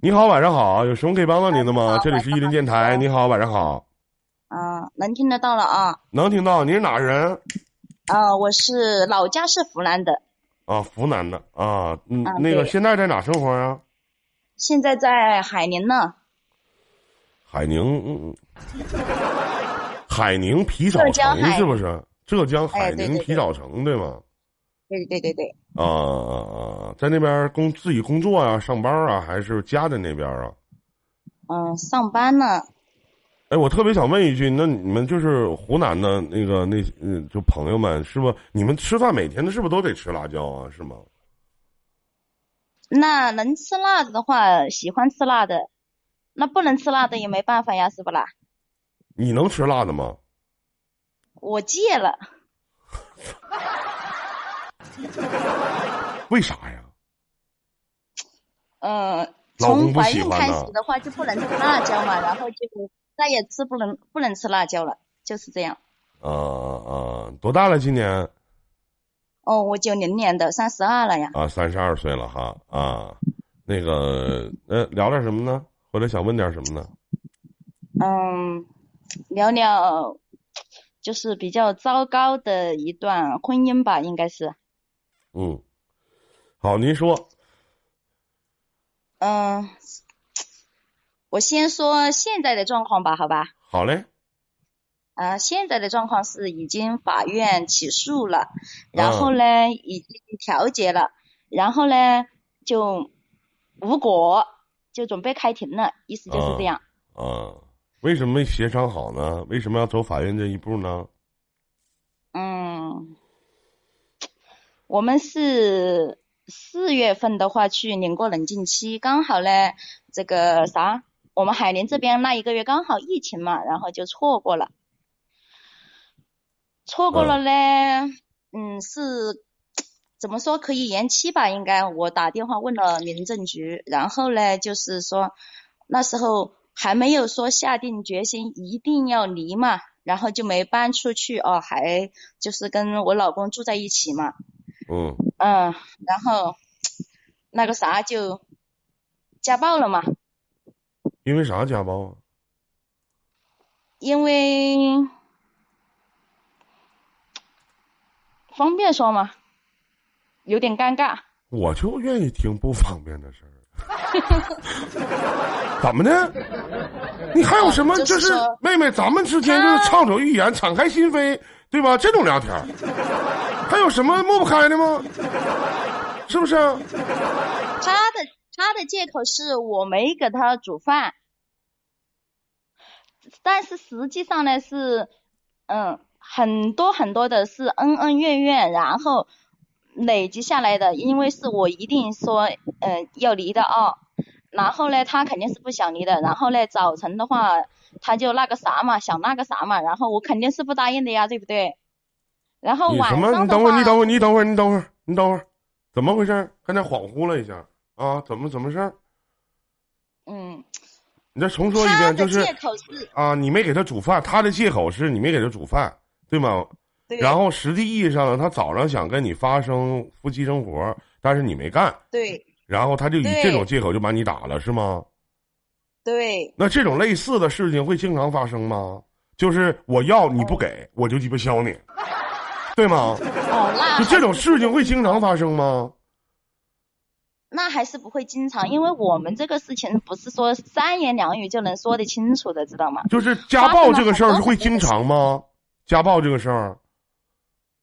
你好，晚上好，有什么可以帮到您的吗？这里是伊林电台，你好，晚上好。啊，能听得到了啊。能听到，你是哪人？啊，我是老家是湖南的。啊，湖南的啊，嗯，啊那个现在在哪生活啊？现在在海宁呢。海宁，嗯，海宁皮草城是不是？浙江海宁皮草城对吗？对对对对，啊啊啊！在那边工自己工作啊，上班啊，还是家在那边啊？嗯，上班呢。哎，我特别想问一句，那你们就是湖南的那个那嗯，就朋友们，是不？你们吃饭每天的是不是都得吃辣椒啊？是吗？那能吃辣子的话，喜欢吃辣的；那不能吃辣的也没办法呀，是不啦？你能吃辣的吗？我戒了，为啥呀？嗯，老公不从怀孕开始的话就不能吃辣椒嘛，然后就再也吃不能不能吃辣椒了，就是这样。啊啊！多大了？今年哦，我九零年的，三十二了呀。啊，三十二岁了哈啊。那个呃，聊点什么呢？或者想问点什么呢？嗯，聊聊就是比较糟糕的一段婚姻吧，应该是。嗯，好，您说。嗯，我先说现在的状况吧，好吧？好嘞。啊、现在的状况是已经法院起诉了，然后呢，已经调解了，然后呢就无果，就准备开庭了，意思就是这样。啊，为什么没协商好呢？为什么要走法院这一步呢？嗯，我们是四月份的话去领过冷静期，刚好呢，这个啥，我们海宁这边那一个月刚好疫情嘛，然后就错过了，错过了呢，嗯，是怎么说可以延期吧？应该我打电话问了民政局，然后呢，就是说那时候还没有说下定决心一定要离嘛，然后就没搬出去哦，还就是跟我老公住在一起嘛，嗯嗯，然后那个啥就家暴了嘛，因为啥家暴啊？因为方便说吗？有点尴尬。我就愿意听不方便的事儿。怎么的？你还有什么？就就是妹妹，咱们之间就是畅所欲言、敞开心扉，对吧？这种聊天儿，还有什么抹不开的吗？是不是？他的他的借口是我没给他煮饭，但是实际上呢是，嗯，很多很多的是恩恩怨怨，然后累积下来的。因为是我一定说，嗯、要离的啊，然后呢，他肯定是不想离的。然后呢，早晨的话，他就那个啥嘛，想那个啥嘛，然后我肯定是不答应的呀，对不对？然后你什么？你等会儿，你等会儿，你等会儿，你等会儿，你等会儿，怎么回事儿？刚才恍惚了一下啊？怎么怎么事儿？嗯，你再重说一遍，就是借口是，啊，你没给他煮饭，他的借口是你没给他煮饭，对吗？对然后实际意义上呢，他早上想跟你发生夫妻生活，但是你没干，对然后他就以这种借口就把你打了，是吗？对。那这种类似的事情会经常发生吗？就是我要你不给，我就鸡巴削你，对吗？哦，那就这种事情会经常发生吗？那还是不会经常，因为我们这个事情不是说三言两语就能说得清楚的，知道吗？就是家暴这个事儿是会经常吗？家暴这个事儿，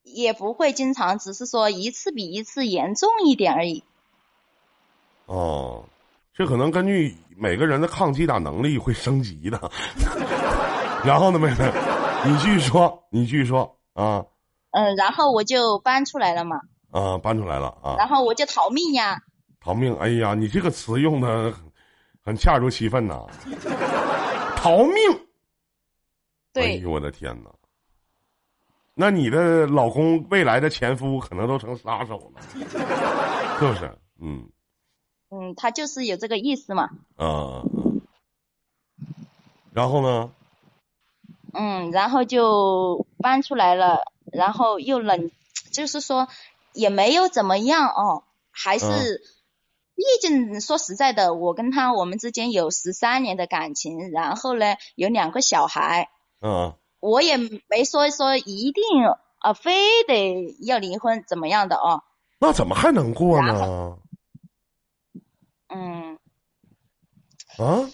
也不会经常，只是说一次比一次严重一点而已。哦，这可能根据每个人的抗击打能力会升级的。然后呢，妹妹，你继续说，你继续说啊嗯，然后我就搬出来了嘛，啊，搬出来了啊，然后我就逃命呀。逃命！哎呀，你这个词用的很很恰如其分呐，逃命！哎，呦我的天哪！那你的老公未来的前夫可能都成杀手了，是不是？嗯嗯，他就是有这个意思嘛。啊，然后呢？嗯，然后就搬出来了，然后又冷，就是说也没有怎么样哦，还是、毕竟说实在的，我跟他我们之间有十三年的感情，然后呢有两个小孩，嗯，我也没说说一定啊非得要离婚怎么样的哦。那怎么还能过呢？嗯，啊，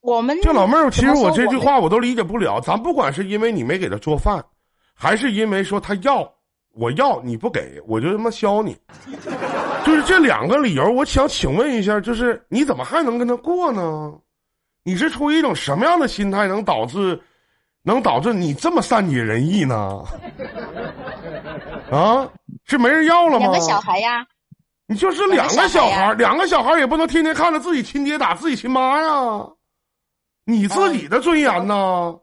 我们这老妹儿，其实我这句话我都理解不了。咱不管是因为你没给他做饭，还是因为说他要我要你不给我就他妈削你，就是这两个理由。我想请问一下，就是你怎么还能跟他过呢？你是出于一种什么样的心态，能导致能导致你这么善解人意呢？啊，是没人要了吗？两个小孩呀，你就是两个小孩两个小孩也不能天天看着自己亲爹打自己亲妈呀，你自己的尊严呢？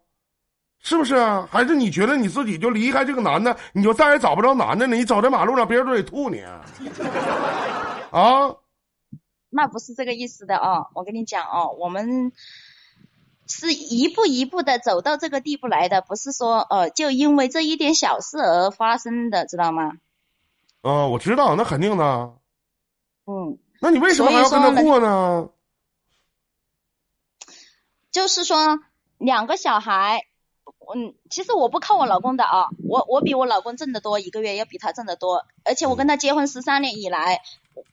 是不是啊？还是你觉得你自己就离开这个男的，你就再也找不着男的了？你走在马路上，别人都得吐你啊！啊，那不是这个意思的哦。我跟你讲哦，我们是一步一步的走到这个地步来的，不是说呃就因为这一点小事而发生的，知道吗？啊，我知道，那肯定的。嗯，那你为什么还要跟他过呢？就是说两个小孩，嗯，其实我不靠我老公的啊，我我比我老公挣得多，一个月要比他挣得多，而且我跟他结婚十三年以来，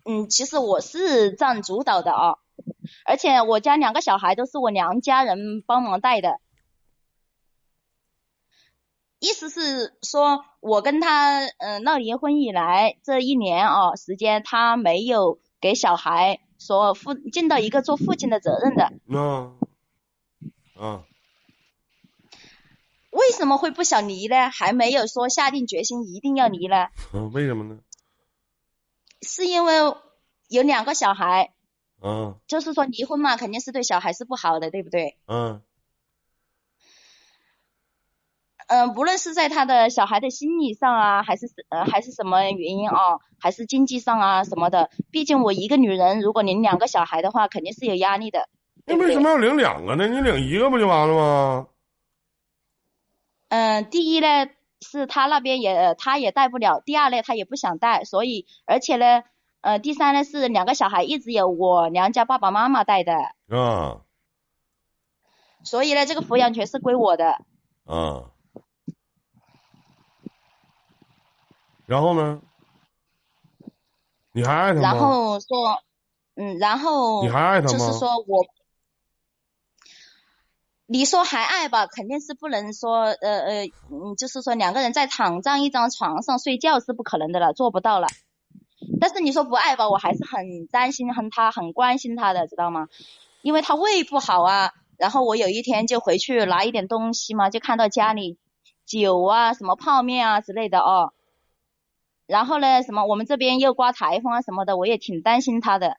嗯，其实我是占主导的啊，而且我家两个小孩都是我娘家人帮忙带的。意思是说，我跟他嗯、呃闹离婚以来这一年啊时间，他没有给小孩说父尽到一个做父亲的责任的。啊，啊，为什么会不想离呢？还没有说下定决心一定要离呢？嗯，为什么呢？是因为有两个小孩，嗯，就是说离婚嘛，肯定是对小孩是不好的，对不对？嗯，嗯、不论是在他的小孩的心理上啊，还是呃还是什么原因啊，还是经济上啊什么的，毕竟我一个女人，如果领两个小孩的话，肯定是有压力的，那为什？么要领两个呢？你领一个不就完了吗？嗯、第一呢是他那边也他也带不了，第二呢他也不想带，所以而且呢，呃，第三呢是两个小孩一直有我娘家爸爸妈妈带的，啊所以呢这个抚养权是归我的。啊，然后呢？你还爱他吗？然后说，嗯，然后你还爱他吗就是说我，你说还爱吧，肯定是不能说，呃呃，嗯，就是说两个人在躺在一张床上睡觉是不可能的了，做不到了。但是你说不爱吧，我还是很担心，很他很关心他的，知道吗？因为他胃不好啊。然后我有一天就回去拿一点东西嘛，就看到家里酒啊、什么泡面啊之类的哦。然后呢，什么我们这边又刮台风啊什么的，我也挺担心他的。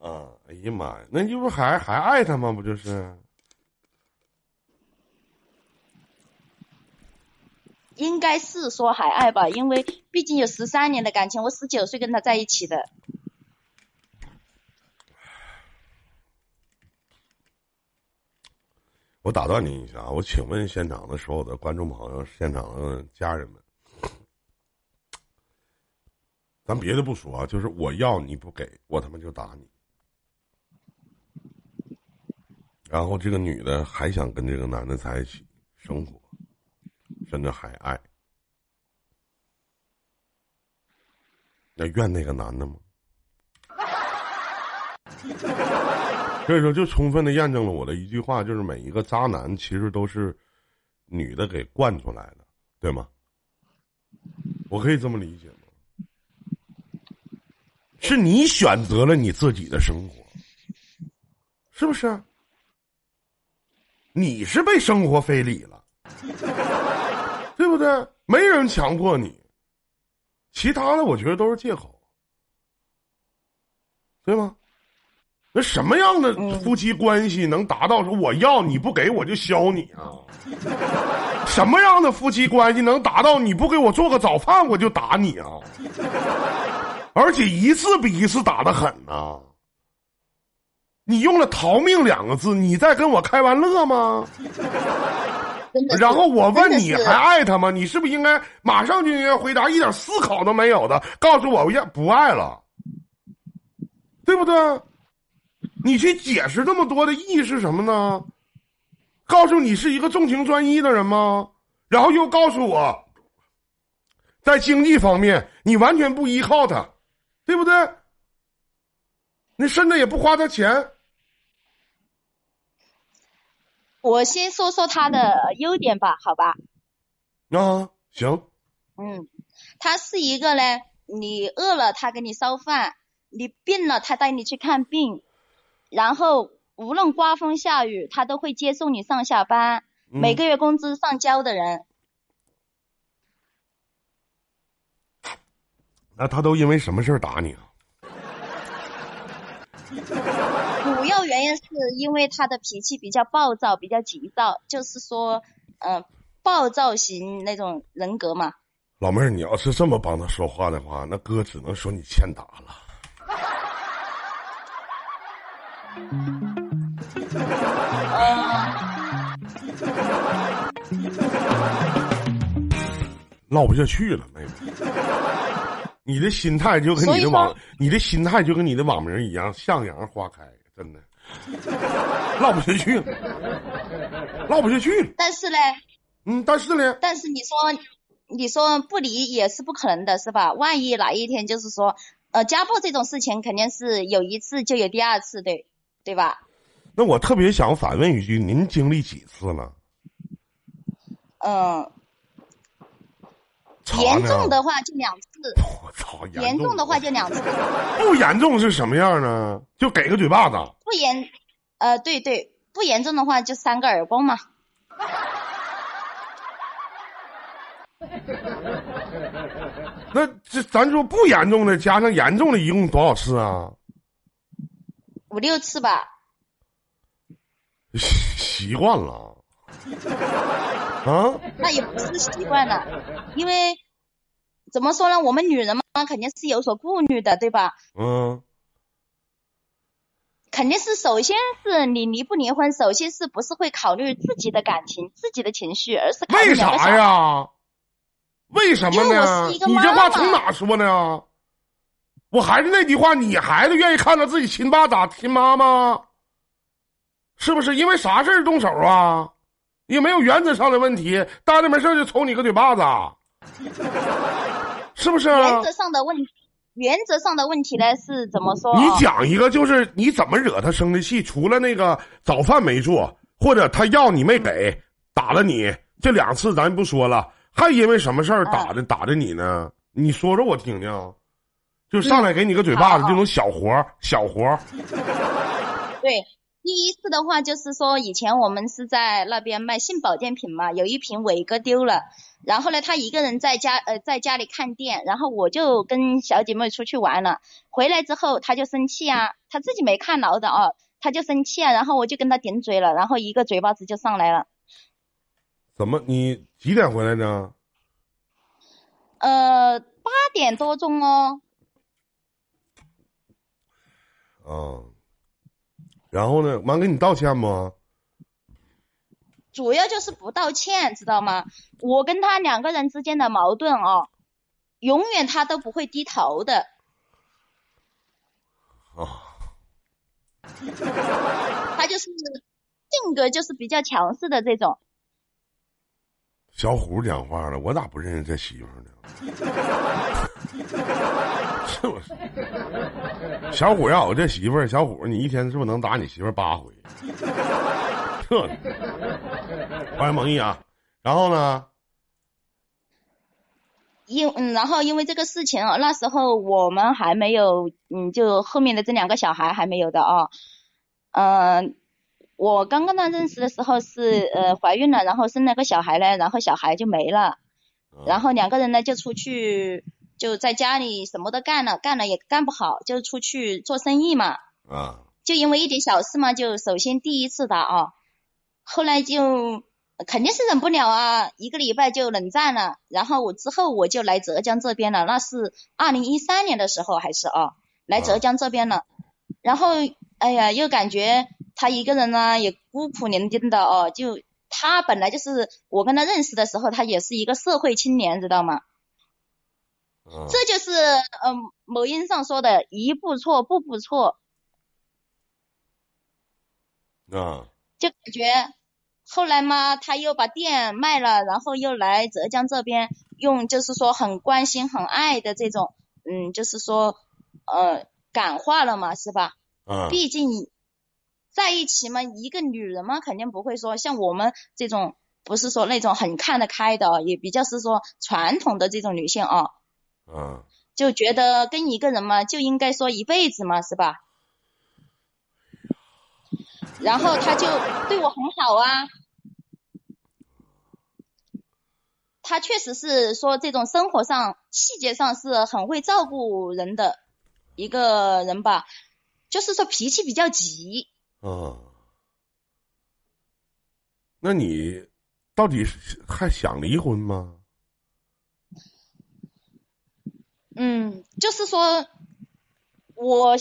啊，哎呀妈呀，那你不还还爱他吗？不就是？应该是说还爱吧，因为毕竟有十三年的感情，我十九岁跟他在一起的。我打断您一下啊，我请问现场的所有的观众朋友、现场的家人们，咱别的不说啊，就是我要你不给我他妈就打你。然后这个女的还想跟这个男的在一起生活，甚至还爱，那怨那个男的吗？所以说，就充分的验证了我的一句话，就是每一个渣男其实都是女的给惯出来的，对吗？我可以这么理解吗？是你选择了你自己的生活，是不是？你是被生活非礼了，不对？没人强迫你，其他的我觉得都是借口，对吗？那什么样的夫妻关系能达到说我要你不给我就削你啊？什么样的夫妻关系能达到你不给我做个早饭我就打你啊？而且一次比一次打的狠呐、你用了“逃命”两个字，你在跟我开玩乐吗？真的然后我问你还爱他吗？你是不是应该马上就应该回答，一点思考都没有的，告诉我要不爱了？对不对？你去解释这么多的意义是什么呢？告诉你是一个重情专一的人吗？然后又告诉我，在经济方面你完全不依靠他，对不对？你甚至也不花他钱。我先说说他的优点吧，好吧？啊，行。嗯，他是一个呢，你饿了他给你烧饭，你病了他带你去看病，然后无论刮风下雨他都会接送你上下班，每个月工资上交的人。那他都因为什么事儿打你啊？原因是因为他的脾气比较暴躁，比较急躁，就是说，嗯，暴躁型那种人格嘛。老妹儿，你要是这么帮他说话的话，那哥只能说你欠打了。唠不下去了，妹妹。你的心态就跟你的网，你的心态就跟你的网名一样，向阳花开，真的。唠不下去了，唠不下去了。但是呢，嗯，但是呢，但是你说。你说不离也是不可能的，是吧？万一哪一天就是说，呃，家暴这种事情肯定是有一次就有第二次，对对吧？那我特别想反问一句，您经历几次了？嗯，严重的话就两次。我操！严重的话就两次。不严重是什么样呢？就给个嘴巴子。不严，呃，对对，不严重的话就三个耳光嘛。那这咱说不严重的，加上严重的，一共多少次啊？五六次吧。习惯了。啊？那也不是习惯了，因为怎么说呢？我们女人嘛，肯定是有所顾虑的，对吧？嗯。肯定是首先是你离不离婚，首先是不是会考虑自己的感情、自己的情绪，而是为啥呀？为什么呢？你这话从哪说呢？我还是那句话，你孩子愿意看到自己亲爸打亲妈吗？是不是因为啥事儿动手啊？也没有原则上的问题，大着没事就抽你个嘴巴子，是不是？原则上的问题，原则上的问题呢是怎么说？你讲一个，就是你怎么惹他生的气？除了那个早饭没做，或者他要你没给，打了你这两次，咱不说了。还因为什么事儿打的打的你呢？你说说我听听，就上来给你个嘴巴子，这种小活小活对，第一次的话就是说，以前我们是在那边卖性保健品嘛，有一瓶伟哥丢了，然后呢，他一个人在家呃在家里看店，然后我就跟小姐妹出去玩了，回来之后他就生气啊，他自己没看牢的啊，他就生气啊，然后我就跟他顶嘴了，然后一个嘴巴子就上来了。怎么？你几点回来的？呃，八点多钟哦。啊，然后呢？完给你道歉吗？主要就是不道歉，知道吗？我跟他两个人之间的矛盾哦，永远他都不会低头的。啊。他就是性格就是比较强势的这种。小虎讲话了，我咋不认识这媳妇呢？是不是？小虎要有这媳妇，小虎你一天是不是能打你媳妇八回？这，欢迎蒙毅啊！然后呢？因嗯，然后因为这个事情啊，那时候我们还没有，嗯，就后面的这两个小孩还没有的啊，嗯。我刚跟他认识的时候是呃怀孕了，然后生了个小孩呢，然后小孩就没了，然后两个人呢就出去就在家里什么都干了，干了也干不好，就出去做生意嘛。啊。就因为一点小事嘛，就首先第一次打啊，后来就肯定是忍不了啊，一个礼拜就冷战了，然后我之后我就来浙江这边了，那是二零一三年的时候还是啊，来浙江这边了，然后哎呀又感觉。他一个人呢，也孤苦伶仃的哦。就他本来就是我跟他认识的时候，他也是一个社会青年，知道吗？嗯。这就是嗯、某音上说的一步错步步错，啊。就感觉后来嘛，他又把店卖了，然后又来浙江这边，用就是说很关心、很爱的这种，嗯，就是说呃感化了嘛，是吧？嗯。毕竟在一起嘛，一个女人嘛，肯定不会说像我们这种，不是说那种很看得开的，也比较是说传统的这种女性啊，啊！就觉得跟一个人嘛，就应该说一辈子嘛，是吧？然后他就对我很好啊，他确实是说这种生活上细节上是很会照顾人的一个人吧，就是说脾气比较急。啊，那你到底是还想离婚吗？嗯，就是说，我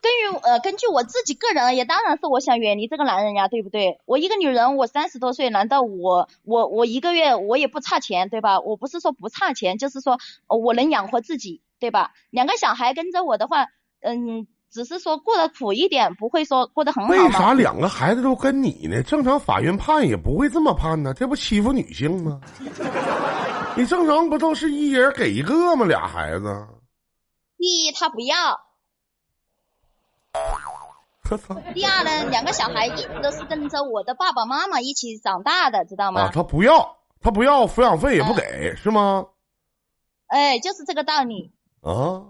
根据呃根据我自己个人而言，当然是我想远离这个男人呀，对不对？我一个女人，我三十多岁，难道我我我一个月我也不差钱，对吧？我不是说不差钱，就是说我能养活自己，对吧？两个小孩跟着我的话，嗯，只是说过得苦一点，不会说过得很好为。啥两个孩子都跟你呢？正常法院判也不会这么判呢，这不欺负女性吗？你正常不都是一人给一个吗？俩孩子，第一，他不要；第二呢，两个小孩一直都是跟着我的爸爸妈妈一起长大的，知道吗？啊！他不要，他不要抚养费也不给，是吗？哎，就是这个道理。啊，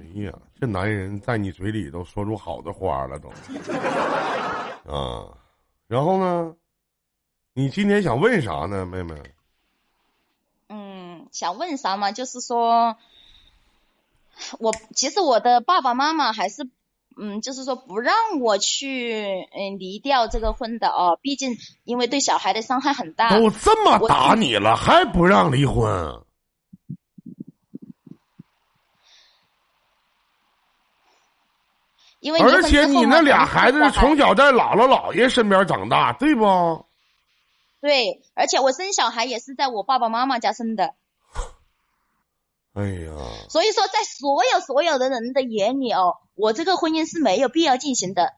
哎呀，这男人在你嘴里都说出好的话了都，啊，然后呢？你今天想问啥呢，妹妹？嗯，想问啥嘛？就是说，我其实我的爸爸妈妈还是，嗯，就是说不让我去，嗯，离掉这个婚的哦。毕竟因为对小孩的伤害很大。都这么打你了，还不让离婚？因为而且你那俩孩子是从小在姥姥姥爷身边长大，对不？对，而且我生小孩也是在我爸爸妈妈家生的。哎呀，所以说，在所有所有的人的眼里哦，我这个婚姻是没有必要进行的，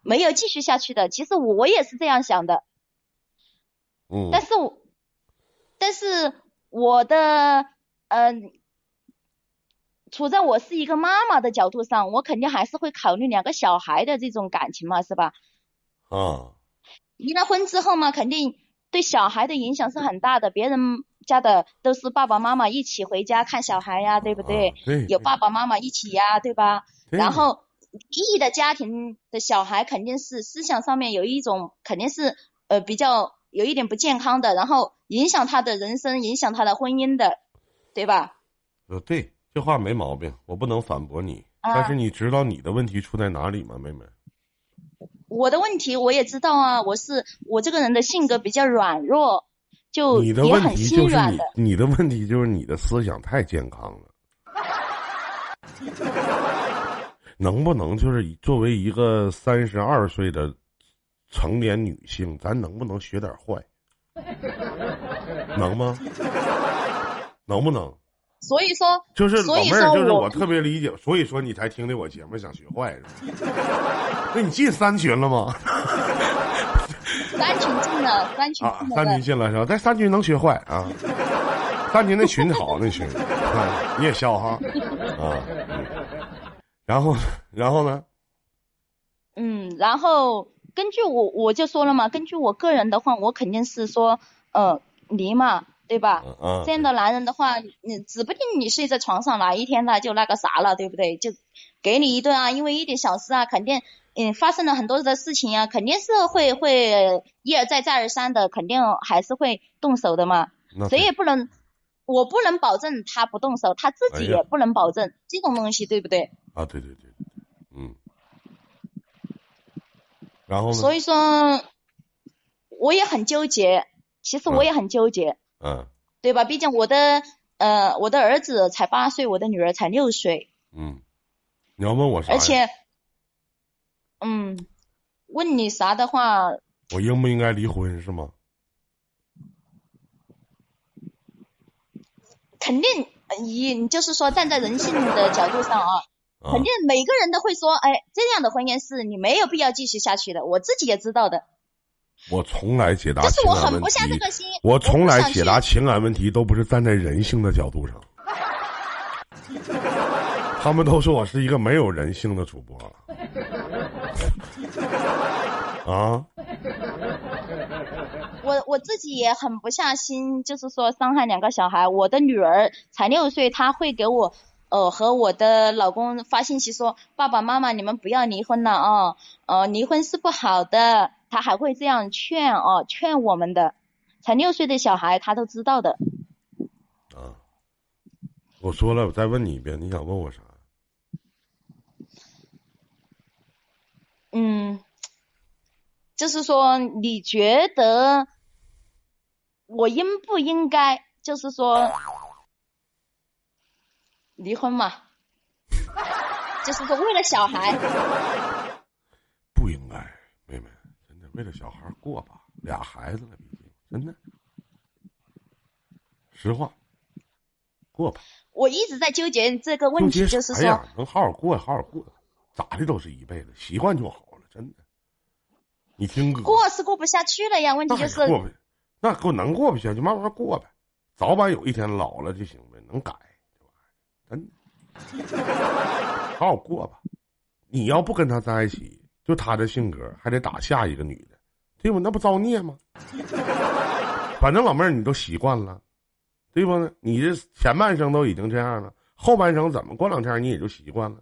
没有继续下去的。其实我也是这样想的。嗯但是我，但是我的，嗯、处在我是一个妈妈的角度上，我肯定还是会考虑两个小孩的这种感情嘛，是吧？啊，离了婚之后嘛，肯定对小孩的影响是很大的。别人家的都是爸爸妈妈一起回家看小孩呀，对不对？啊对，有爸爸妈妈一起呀，对吧？对然后 E 的家庭的小孩肯定是思想上面有一种肯定是呃比较有一点不健康的，然后影响他的人生，影响他的婚姻的，对吧？呃，对，这话没毛病，我不能反驳你。啊但是你知道你的问题出在哪里吗，妹妹？我的问题我也知道啊，我是我这个人的性格比较软弱，就你的问题就是你你的问题就是你的思想太健康了。能不能就是作为一个三十二岁的成年女性，咱能不能学点坏？能吗？能不能？所以说，就是老所以妹就是我特别理解，所以说你才听的我节目想学坏是吧？那你进三群了吗？三群进了，三群啊，三群，进了是吧？在三群能学坏啊？三群那群好，那群啊，你也笑哈啊。嗯然后，然后呢？嗯，然后根据我我就说了嘛，根据我个人的话，我肯定是说，呃，离嘛，对吧？嗯啊，这样的男人的话，你指不定你睡在床上哪一天他就那个啥了，对不对？就给你一顿啊，因为一点小事啊，肯定嗯发生了很多的事情啊，肯定是会会一而再再而三的，肯定还是会动手的嘛。谁也不能，我不能保证他不动手，他自己也不能保证、这种东西，对不对？啊，对对对对，嗯。然后呢？所以说，我也很纠结，其实我也很纠结。嗯对吧？毕竟我的呃，我的儿子才八岁，我的女儿才六岁，嗯，你要问我啥？而且，嗯，问你啥的话，我应不应该离婚是吗？肯定你就是说站在人性的角度上啊，啊肯定每个人都会说，哎，这样的婚姻是你没有必要继续下去的，我自己也知道的，我从来解答但是情感问我狠不下这题，个心，我从来解答情感问题都不是站在人性的角度上。他们都说我是一个没有人性的主播。啊，我我自己也狠不下心，就是说伤害两个小孩。我的女儿才六岁，她会给我呃和我的老公发信息说：“爸爸妈妈，你们不要离婚了啊，呃，离婚是不好的。”她还会这样劝哦、劝我们的。才六岁的小孩，他都知道的。啊！我说了，我再问你一遍，你想问我啥？嗯，就是说，你觉得我应不应该，就是说离婚嘛？就是说，为了小孩，不应该，妹妹，真的为了小孩过吧，俩孩子了，毕竟真的，实话，过吧。我一直在纠结这个问题，就是说，哎呀？能好好过，好好过，咋的都是一辈子，习惯就好了，真的。你听哥，过是过不下去了呀。问题就是，过不，那过能过不下去，慢慢过呗，早晚有一天老了就行呗，能改这玩意儿，真的，好好过吧。你要不跟他在一起，就他这性格，还得打下一个女的，对吧？那不造孽吗？反正老妹儿你都习惯了，对不？你这前半生都已经这样了，后半生怎么过两天你也就习惯了，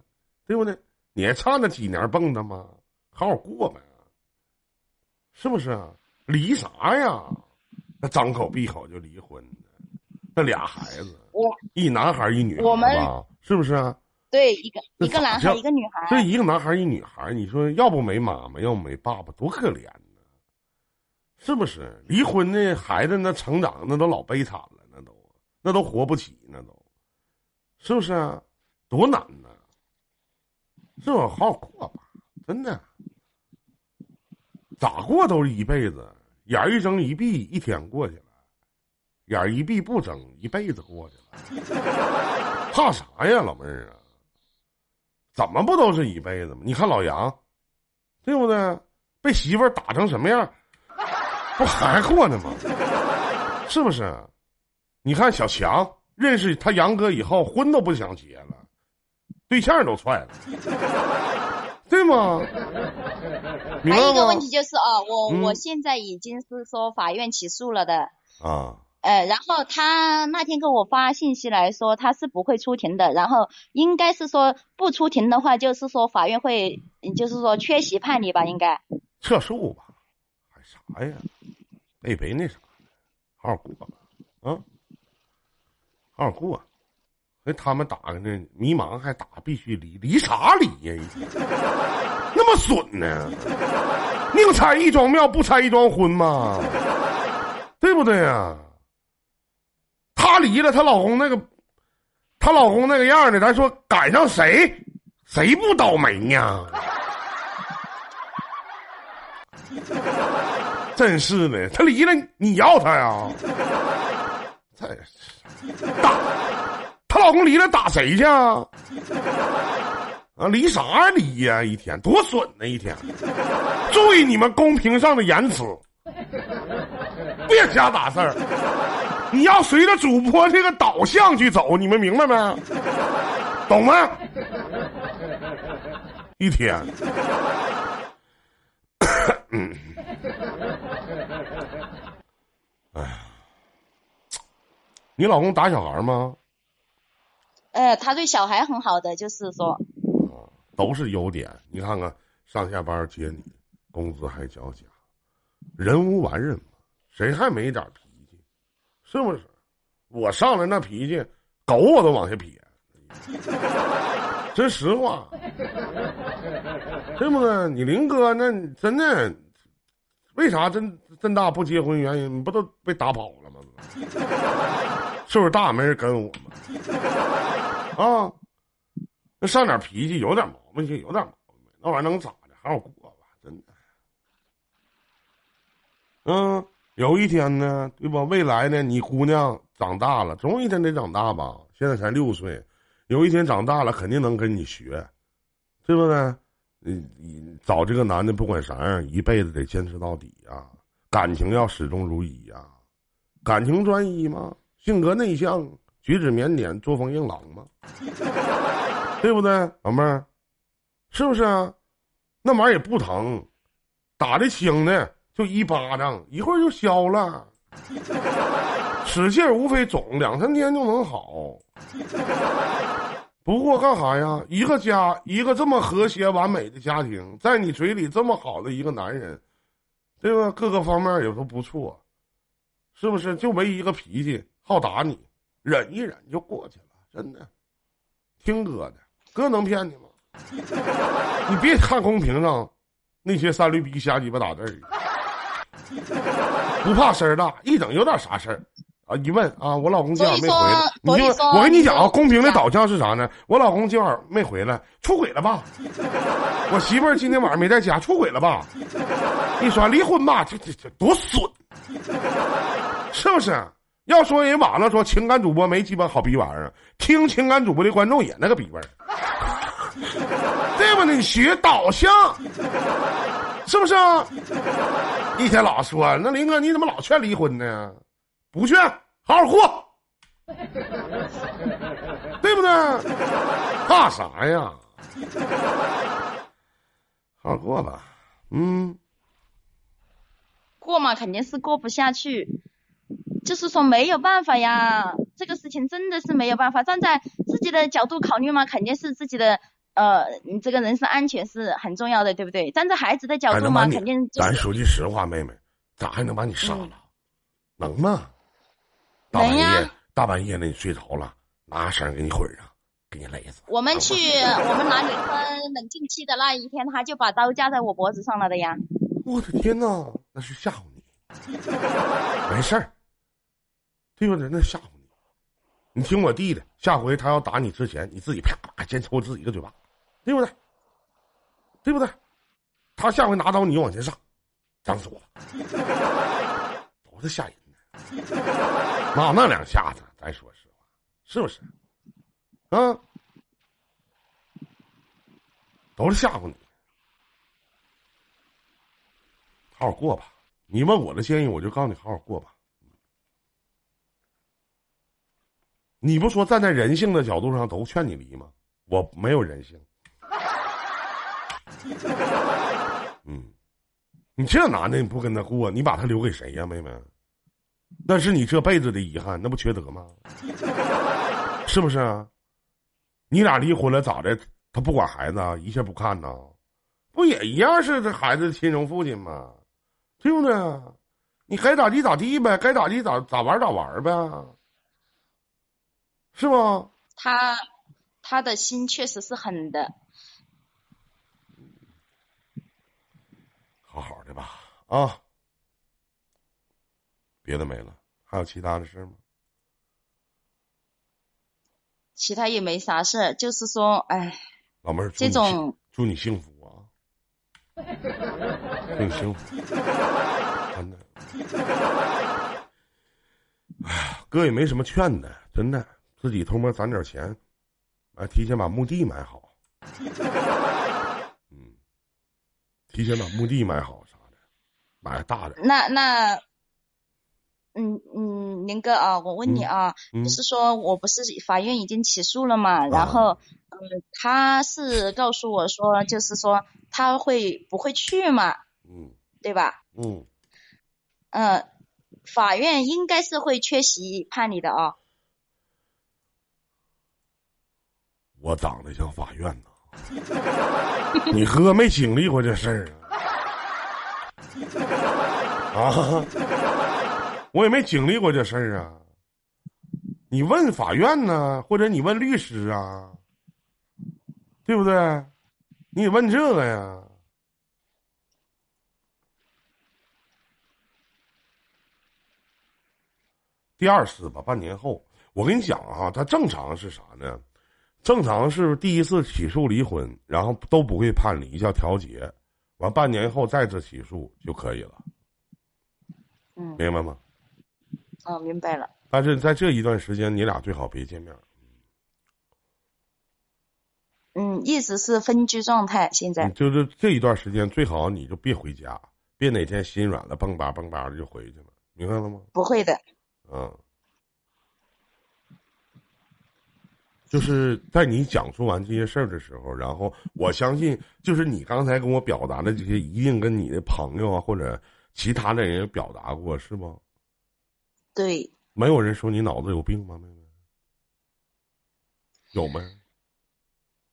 对不对？你还差那几年蹦跶吗？好好过呗，是不是啊？离啥呀？那张口闭口就离婚，那俩孩子，我一男孩一女孩我们吧，是不是啊？对一个一个男孩一个女孩，这一个男孩一女孩，你说要不没妈妈，要不没爸爸，多可怜呢，是不是？离婚的孩子那成长那都老悲惨了，那都那都活不起，那都，是不是啊？多难呢，是吧？好好过吧，真的，咋过都是一辈子，眼儿一睁一闭，一天过去了；眼儿一闭不睁，一辈子过去了。怕啥呀，老妹儿啊？怎么不都是一辈子吗？你看老杨，对不对？被媳妇儿打成什么样，不还过呢吗？是不是？你看小强认识他杨哥以后，婚都不想结了，对象都踹了，对 吗？还有一个问？题就是啊，我、嗯我现在已经是说法院起诉了的，啊，呃，然后他那天给我发信息来说他是不会出庭的，然后应该是说不出庭的话，就是说法院会，就是说缺席判你吧，应该。撤诉吧，还啥呀？别别那啥，好好过吧，啊，好好过。那他们打个那迷茫还打必须离，离啥离呀？那么损呢？宁拆一桩庙，不拆一桩婚嘛？对不对呀？她离了，她老公那个，她老公那个样的，咱说赶上谁，谁不倒霉呀？真是的，她离了你要她呀？这是打她老公离了打谁去啊？啊，离啥呀离呀、一天多损呢！一天，注意你们公屏上的言辞，别瞎打事儿。你要随着主播这个导向去走，你们明白没？懂吗？一天，哎呀，你老公打小孩吗？呃，他对小孩很好的，就是说，都是优点。你看看上下班接你，工资还交家，人无完人嘛，谁还没点脾气？是不是？我上来那脾气，狗我都往下撇。真实话，对不对？你林哥那真的，为啥真真大不结婚？原因你不都被打跑了吗？岁数大没人跟我吗？啊，那上点脾气，有点毛病就有点毛病，那玩意能咋的？好好过吧，真的。嗯，有一天呢，对吧？未来呢，你姑娘长大了，总有一天得长大吧？现在才六岁，有一天长大了，肯定能跟你学，对不对？你你找这个男的，不管啥样，一辈子得坚持到底啊！感情要始终如一呀，感情专一吗？性格内向，举止腼腆，作风硬朗吗？对不对，老妹儿？是不是啊？那玩意儿也不疼，打的轻的就一巴掌，一会儿就消了。使劲无非肿两三天就能好。不过干啥呀？一个家，一个这么和谐完美的家庭，在你嘴里这么好的一个男人，对吧？各个方面也都不错，是不是？就唯一个脾气好打你，忍一忍就过去了，真的。听哥的，哥能骗你吗？你别看公屏上那些三驴逼瞎鸡巴打字儿，不怕事儿大，一整有点啥事儿。啊！一问啊，我老公今晚没回来，你就我跟你讲啊，公屏的导向是啥呢？我老公今晚没回来，出轨了吧？我媳妇儿今天晚上没在家，出轨了吧？你说离婚吧，这这这多损，是不是？要说人网上说情感主播没鸡巴好逼玩意儿，听情感主播的观众也那个逼味儿，对不？你学导向，是不是？一天老说那林哥，你怎么老劝离婚呢？不劝，好好过，对不对？怕啥呀？好好过吧，嗯。过嘛，肯定是过不下去，就是说没有办法呀。这个事情真的是没有办法，站在自己的角度考虑嘛，肯定是自己的呃，你这个人身安全是很重要的，对不对？站在孩子的角度嘛，肯定。咱说句实话，妹妹，咋还能把你杀了？能吗？大半夜，大半夜的你睡着了，拿绳给你捆上，给你勒死。我们去，我们拿离婚冷静期的那一天，他就把刀架在我脖子上了的呀。我的天哪，那是吓唬你。没事儿，对不对？那吓唬你。你听我弟的，下回他要打你之前，你自己啪啪先抽自己一个嘴巴，对不对？对不对？他下回拿刀，你往前上，整死我了，多是吓人。那那两下子，咱说实话，是不是？啊，都是吓唬你。好好过吧。你问我的建议，我就告诉你好好过吧。你不说站在人性的角度上都劝你离吗？我没有人性。嗯，你这男的你不跟他过，你把他留给谁呀，妹妹？那是你这辈子的遗憾，那不缺德吗？是不是？你俩离婚了咋的？他不管孩子啊，一切不看呢？不也一样是这孩子的亲生父亲吗？对不对？你该咋地咋地呗，该咋地咋咋玩咋玩呗，是吗？他他的心确实是狠的。好好的吧，啊。别的没了，还有其他的事吗？其他也没啥事就是说，哎，老妹儿，这种祝你幸福啊，祝你幸福，真的。哎呀，哥也没什么劝的，真的，自己偷摸攒点钱，啊，提前把墓地买好，嗯，提前把墓地买好啥的，买大的。那那。嗯嗯，林哥啊，我问你啊，就是说我不是法院已经起诉了嘛？然后，嗯，他是告诉我说，就是说他会不会去嘛？嗯，对吧？嗯，嗯，法院应该是会缺席判你的啊。我长得像法院呢？你哥没经历过这事儿啊？啊？我也没经历过这事儿啊，你问法院呢，或者你问律师啊，对不对？你得问这个呀。第二次吧，半年后，我跟你讲啊，他正常是啥呢？正常是第一次起诉离婚，然后都不会判离，叫调解，完半年后再次起诉就可以了。嗯，明白吗？哦，明白了。但是在这一段时间，你俩最好别见面。嗯，一直是分居状态，现在。就是这一段时间，最好你就别回家，别哪天心软了，蹦吧蹦吧的就回去了，明白了吗？不会的。嗯。就是在你讲述完这些事儿的时候，然后我相信，就是你刚才跟我表达的这些，一定跟你的朋友啊或者其他的人表达过，是吗？对。没有人说你脑子有病吗，妹妹？有没？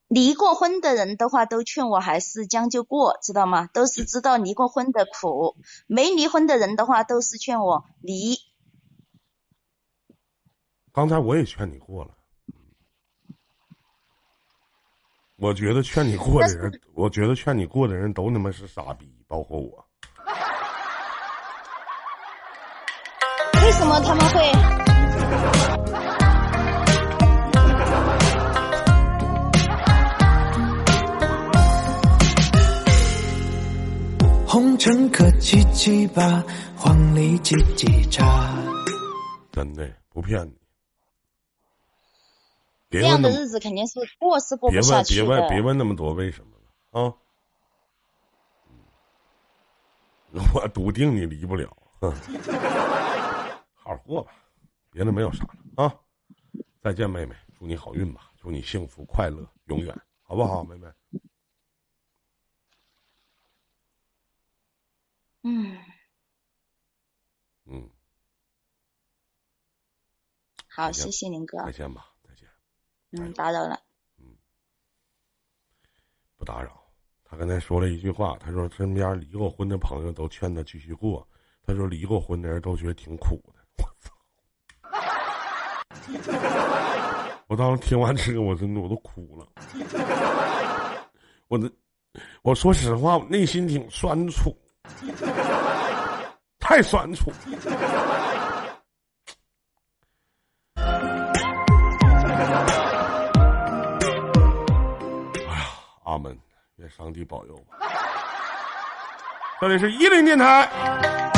离过婚的人的话，都劝我还是将就过，知道吗？都是知道离过婚的苦。没离婚的人的话，都是劝我离。刚才我也劝你过了。我觉得劝你过的人，我觉得劝你过的人都他妈是傻逼，包括我。为什么他们会？红尘客七七八，黄鹂叽叽喳。真的不骗你。这样的日子肯定是过是过不下去的。别问，别问，别问那么多为什么了啊！我笃定你离不了，好好过吧，别的没有啥了啊！再见，妹妹，祝你好运吧，祝你幸福快乐永远，好不好，妹妹？嗯嗯，好，谢谢林哥，再见吧。嗯，打扰了。嗯，不打扰。他刚才说了一句话，他说身边离过婚的朋友都劝他继续过。他说离过婚的人都觉得挺苦的。我操！我当时听完这个，我真的我都哭了。我的，我说实话，我内心挺酸楚，太酸楚。我们，愿上帝保佑。这里是一零电台。